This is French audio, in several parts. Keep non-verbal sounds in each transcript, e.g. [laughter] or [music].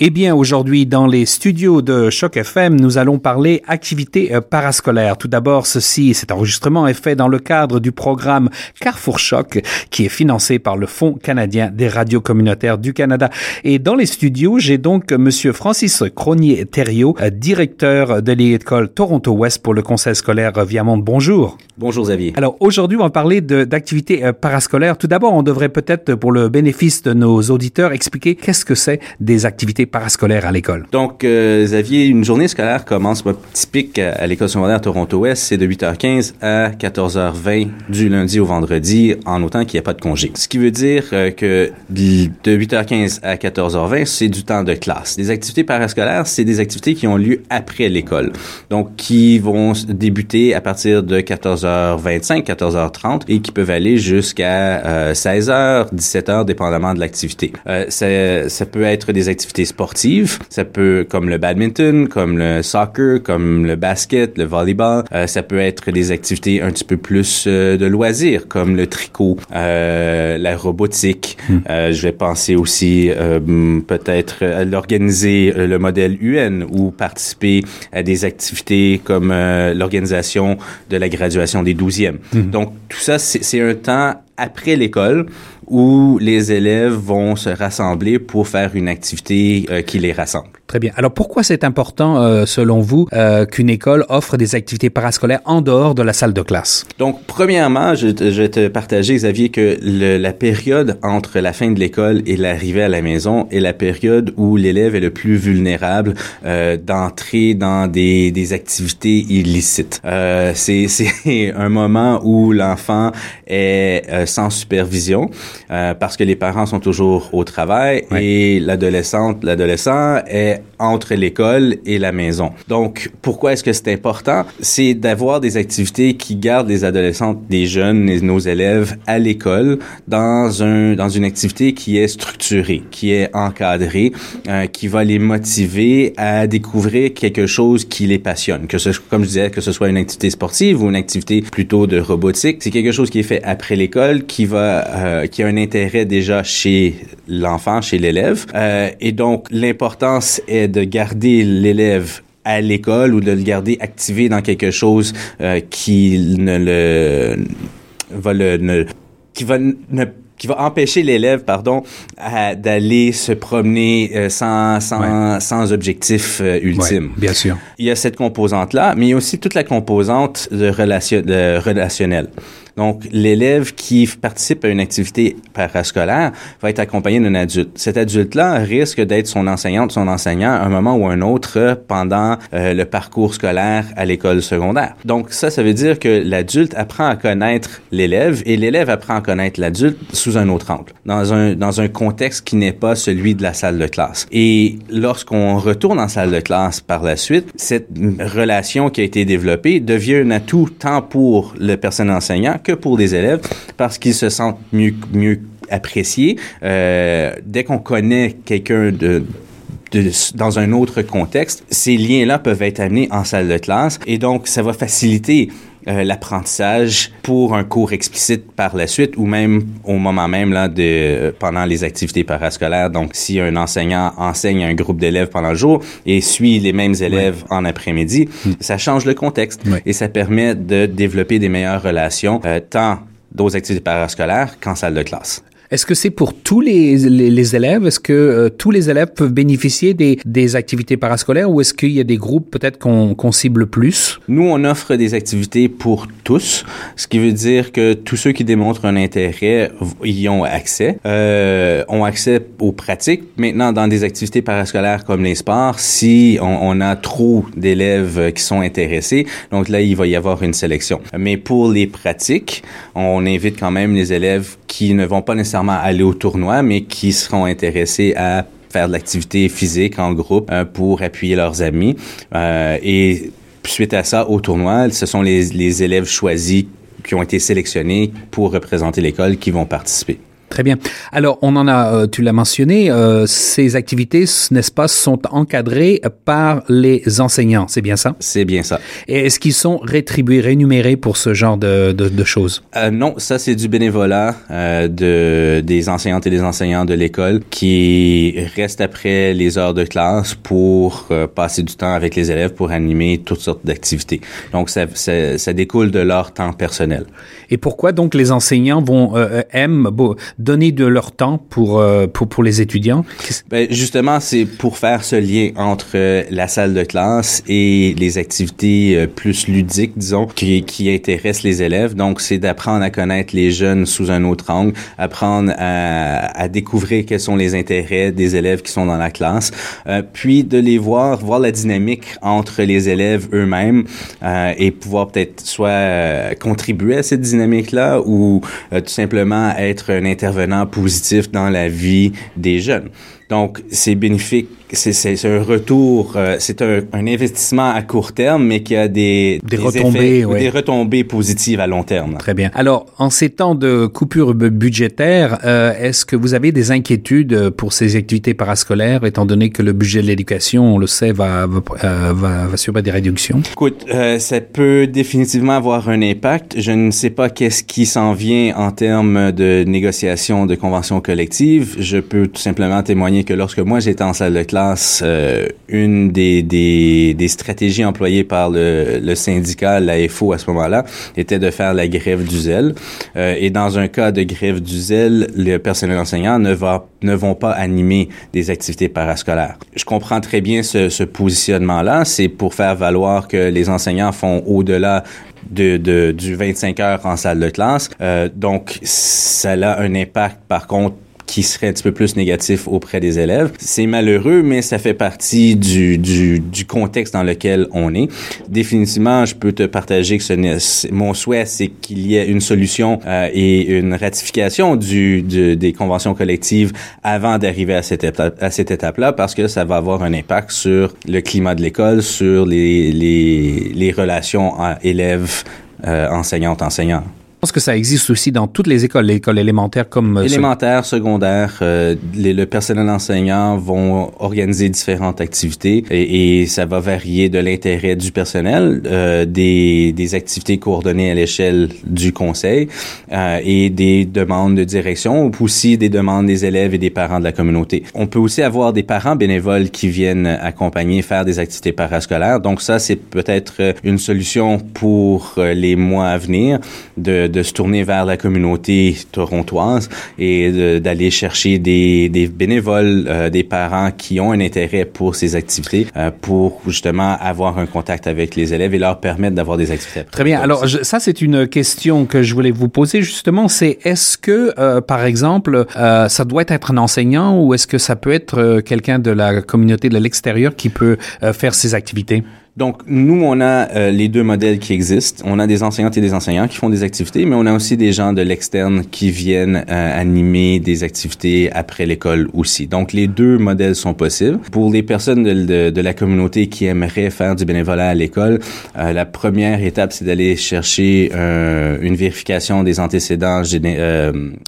Eh bien, aujourd'hui, dans les studios de Choc FM, nous allons parler activités euh, parascolaires. Tout d'abord, ceci, cet enregistrement est fait dans le cadre du programme Carrefour Choc, qui est financé par le Fonds canadien des radios communautaires du Canada. Et dans les studios, j'ai donc Monsieur Francis Cronier-Thériault, euh, directeur de l'école Toronto-Ouest pour le conseil scolaire Viamonde. Bonjour. Bonjour Xavier. Alors, aujourd'hui, on va parler d'activités euh, parascolaires. Tout d'abord, on devrait peut-être, pour le bénéfice de nos auditeurs, expliquer qu'est-ce que c'est des activités parascolaire à l'école? Donc, euh, Xavier, une journée scolaire commence typique à, l'école secondaire Toronto-Ouest, c'est de 8h15 à 14h20 du lundi au vendredi, en autant qu'il n'y a pas de congé. Ce qui veut dire euh, que de 8h15 à 14h20, c'est du temps de classe. Les activités parascolaires, c'est des activités qui ont lieu après l'école. Donc, qui vont débuter à partir de 14h25, 14h30 et qui peuvent aller jusqu'à 16h, 17h, dépendamment de l'activité. Euh, ça, ça peut être des activités sportives. Ça peut, comme le badminton, comme le soccer, comme le basket, le volleyball. Euh, ça peut être des activités un petit peu plus euh, de loisirs, comme le tricot, euh, la robotique. Euh, je vais penser aussi peut-être à l'organiser le modèle UN ou participer à des activités comme l'organisation de la graduation des 12e. Hmm. Donc, tout ça, c'est un temps après l'école où les élèves vont se rassembler pour faire une activité euh, qui les rassemble. Très bien. Alors pourquoi c'est important, euh, selon vous, euh, qu'une école offre des activités parascolaires en dehors de la salle de classe? Donc, premièrement, je, je vais te partager, Xavier, que le, la période entre la fin de l'école et l'arrivée à la maison est la période où l'élève est le plus vulnérable d'entrer dans des, des activités illicites. [laughs] C'est un moment où l'enfant est sans supervision euh, parce que les parents sont toujours au travail et l'adolescente, l'adolescent est entre l'école et la maison. Donc, pourquoi est-ce que c'est important? C'est d'avoir des activités qui gardent les adolescentes, les jeunes et nos élèves à l'école dans un dans une activité qui est structurée, qui est encadrée, euh, qui va les motiver à découvrir quelque chose qui les passionne. Que ce, comme je disais, que ce soit une activité sportive ou une activité plutôt de robotique, c'est quelque chose qui est fait après l'école, qui va, euh, qui a un intérêt déjà chez l'enfant, chez l'élève. Euh, et donc, l'importance est de garder l'élève à l'école ou de le garder activé dans quelque chose euh, qui ne le va le ne, qui va ne qui va empêcher l'élève, pardon, d'aller se promener euh, sans, sans, sans objectif euh, ultime. bien sûr. Il y a cette composante-là, mais il y a aussi toute la composante de, relation, de relationnel. Donc, l'élève qui participe à une activité parascolaire va être accompagné d'un adulte. Cet adulte-là risque d'être son enseignante, son enseignant à un moment ou un autre pendant euh, le parcours scolaire à l'école secondaire. Donc, ça, ça veut dire que l'adulte apprend à connaître l'élève et l'élève apprend à connaître l'adulte sous un autre angle, dans un, dans un contexte qui n'est pas celui de la salle de classe. Et lorsqu'on retourne en salle de classe par la suite, cette relation qui a été développée devient un atout tant pour le personnel enseignant que pour les élèves parce qu'ils se sentent mieux, mieux appréciés. Euh, dès qu'on connaît quelqu'un de dans un autre contexte, ces liens-là peuvent être amenés en salle de classe et donc ça va faciliter euh, l'apprentissage pour un cours explicite par la suite ou même au moment même là de euh, pendant les activités parascolaires. Donc si un enseignant enseigne un groupe d'élèves pendant le jour et suit les mêmes élèves en après-midi, hmm. ça change le contexte et ça permet de développer des meilleures relations euh, tant aux activités parascolaires qu'en salle de classe. Est-ce que c'est pour tous les, les, élèves? Est-ce que euh, tous les élèves peuvent bénéficier des, des activités parascolaires ou est-ce qu'il y a des groupes peut-être qu'on cible plus? Nous, on offre des activités pour tous, ce qui veut dire que tous ceux qui démontrent un intérêt y ont accès, euh, ont accès aux pratiques. Maintenant, dans des activités parascolaires comme les sports, si on, on a trop d'élèves qui sont intéressés, donc là, il va y avoir une sélection. Mais pour les pratiques, on invite quand même les élèves qui ne vont pas nécessairement aller au tournoi, mais qui seront intéressés à faire de l'activité physique en groupe euh, pour appuyer leurs amis. Euh, et suite à ça, au tournoi, ce sont les, les élèves choisis qui ont été sélectionnés pour représenter l'école qui vont participer. Très bien. Alors, on en a, euh, tu l'as mentionné, euh, ces activités, n'est-ce pas, sont encadrées par les enseignants, c'est bien ça? C'est bien ça. Et est-ce qu'ils sont rétribués, rémunérés pour ce genre de, de, de choses? Euh, non, ça c'est du bénévolat euh, de, des enseignantes et des enseignants de l'école qui restent après les heures de classe pour passer du temps avec les élèves pour animer toutes sortes d'activités. Donc, ça, ça, ça découle de leur temps personnel. Et pourquoi donc les enseignants vont aiment donner de leur temps pour euh, pour pour les étudiants ben, Justement, c'est pour faire ce lien entre euh, la salle de classe et les activités euh, plus ludiques, disons, qui, qui intéressent les élèves. Donc, c'est d'apprendre à connaître les jeunes sous un autre angle, apprendre à, à découvrir quels sont les intérêts des élèves qui sont dans la classe, euh, puis de les voir, voir la dynamique entre les élèves eux-mêmes euh, et pouvoir peut-être soit contribuer à cette dynamique-là ou tout simplement être un intervenant positif dans la vie des jeunes. Donc, c'est bénéfique, c'est un retour, euh, c'est un, un, investissement à court terme, mais qui a des, des, des retombées, effets, ouais. des retombées positives à long terme. Très bien. Alors, en ces temps de coupure budgétaire, euh, est-ce que vous avez des inquiétudes pour ces activités parascolaires, étant donné que le budget de l'éducation, on le sait, va, va, euh, va, va subir des réductions? Écoute, euh, ça peut définitivement avoir un impact. Je ne sais pas qu'est-ce qui s'en vient en termes de négociation de conventions collectives. Je peux tout simplement témoigner que lorsque moi j'étais en salle de classe, euh, une des, des, stratégies employées par le, le syndicat, la FO à ce moment-là, était de faire la grève du zèle. Euh, et dans un cas de grève du zèle, le personnel enseignant ne va ne vont pas animer des activités parascolaires. Je comprends très bien ce, ce positionnement-là. C'est pour faire valoir que les enseignants font au-delà de, de, du 25 heures en salle de classe. Euh, donc, ça a un impact, par contre, qui serait un petit peu plus négatif auprès des élèves. C'est malheureux, mais ça fait partie du, du, du, contexte dans lequel on est. Définitivement, je peux te partager que ce mon souhait, c'est qu'il y ait une solution euh, et une ratification du, du, des conventions collectives avant d'arriver à cette étape, à cette étape-là, parce que ça va avoir un impact sur le climat de l'école, sur les, les, les relations élèves, euh, pense que ça existe aussi dans toutes les écoles, l'école élémentaire comme... Élémentaire, secondaire, euh, les, le personnel enseignant vont organiser différentes activités et, et ça va varier de l'intérêt du personnel, euh, des, des activités coordonnées à l'échelle du conseil euh, et des demandes de direction ou aussi des demandes des élèves et des parents de la communauté. On peut aussi avoir des parents bénévoles qui viennent accompagner, faire des activités parascolaires. Donc ça, c'est peut-être une solution pour les mois à venir de de se tourner vers la communauté torontoise et d'aller chercher des, bénévoles, euh, des parents qui ont un intérêt pour ces activités euh, pour justement avoir un contact avec les élèves et leur permettre d'avoir des activités. Très bien. Alors ça c'est une question que je voulais vous poser justement, c'est est-ce que euh, par exemple ça doit être un enseignant ou est-ce que ça peut être quelqu'un de la communauté de l'extérieur qui peut faire ces activités? Donc, nous, on a euh, les deux modèles qui existent. On a des enseignantes et des enseignants qui font des activités, mais on a aussi des gens de l'externe qui viennent euh, animer des activités après l'école aussi. Donc, les deux modèles sont possibles. Pour les personnes de, de, de la communauté qui aimeraient faire du bénévolat à l'école, euh, la première étape, c'est d'aller chercher une vérification des antécédents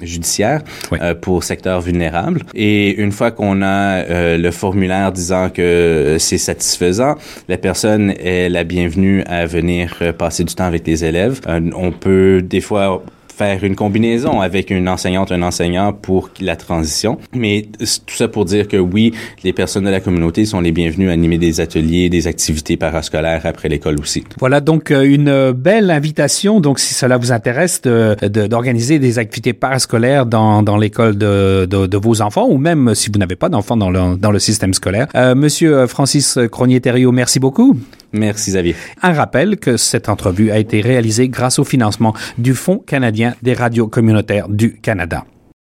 judiciaires oui. pour secteur vulnérable. Et une fois qu'on a le formulaire disant que c'est satisfaisant, la personne est la bienvenue à venir passer du temps avec les élèves. Euh, on peut des fois faire une combinaison avec une enseignante, un enseignant pour la transition. Mais tout ça pour dire que oui, les personnes de la communauté sont les bienvenues à animer des ateliers, des activités parascolaires après l'école aussi. Voilà donc euh, une belle invitation. Donc si cela vous intéresse d'organiser de, de, des activités parascolaires dans, dans l'école de, de, vos enfants ou même si vous n'avez pas d'enfants dans le, dans le système scolaire. Euh, Monsieur Francis Cronier-Thériault, merci beaucoup. Un rappel que cette entrevue a été réalisée grâce au financement du Fonds canadien des radios communautaires du Canada.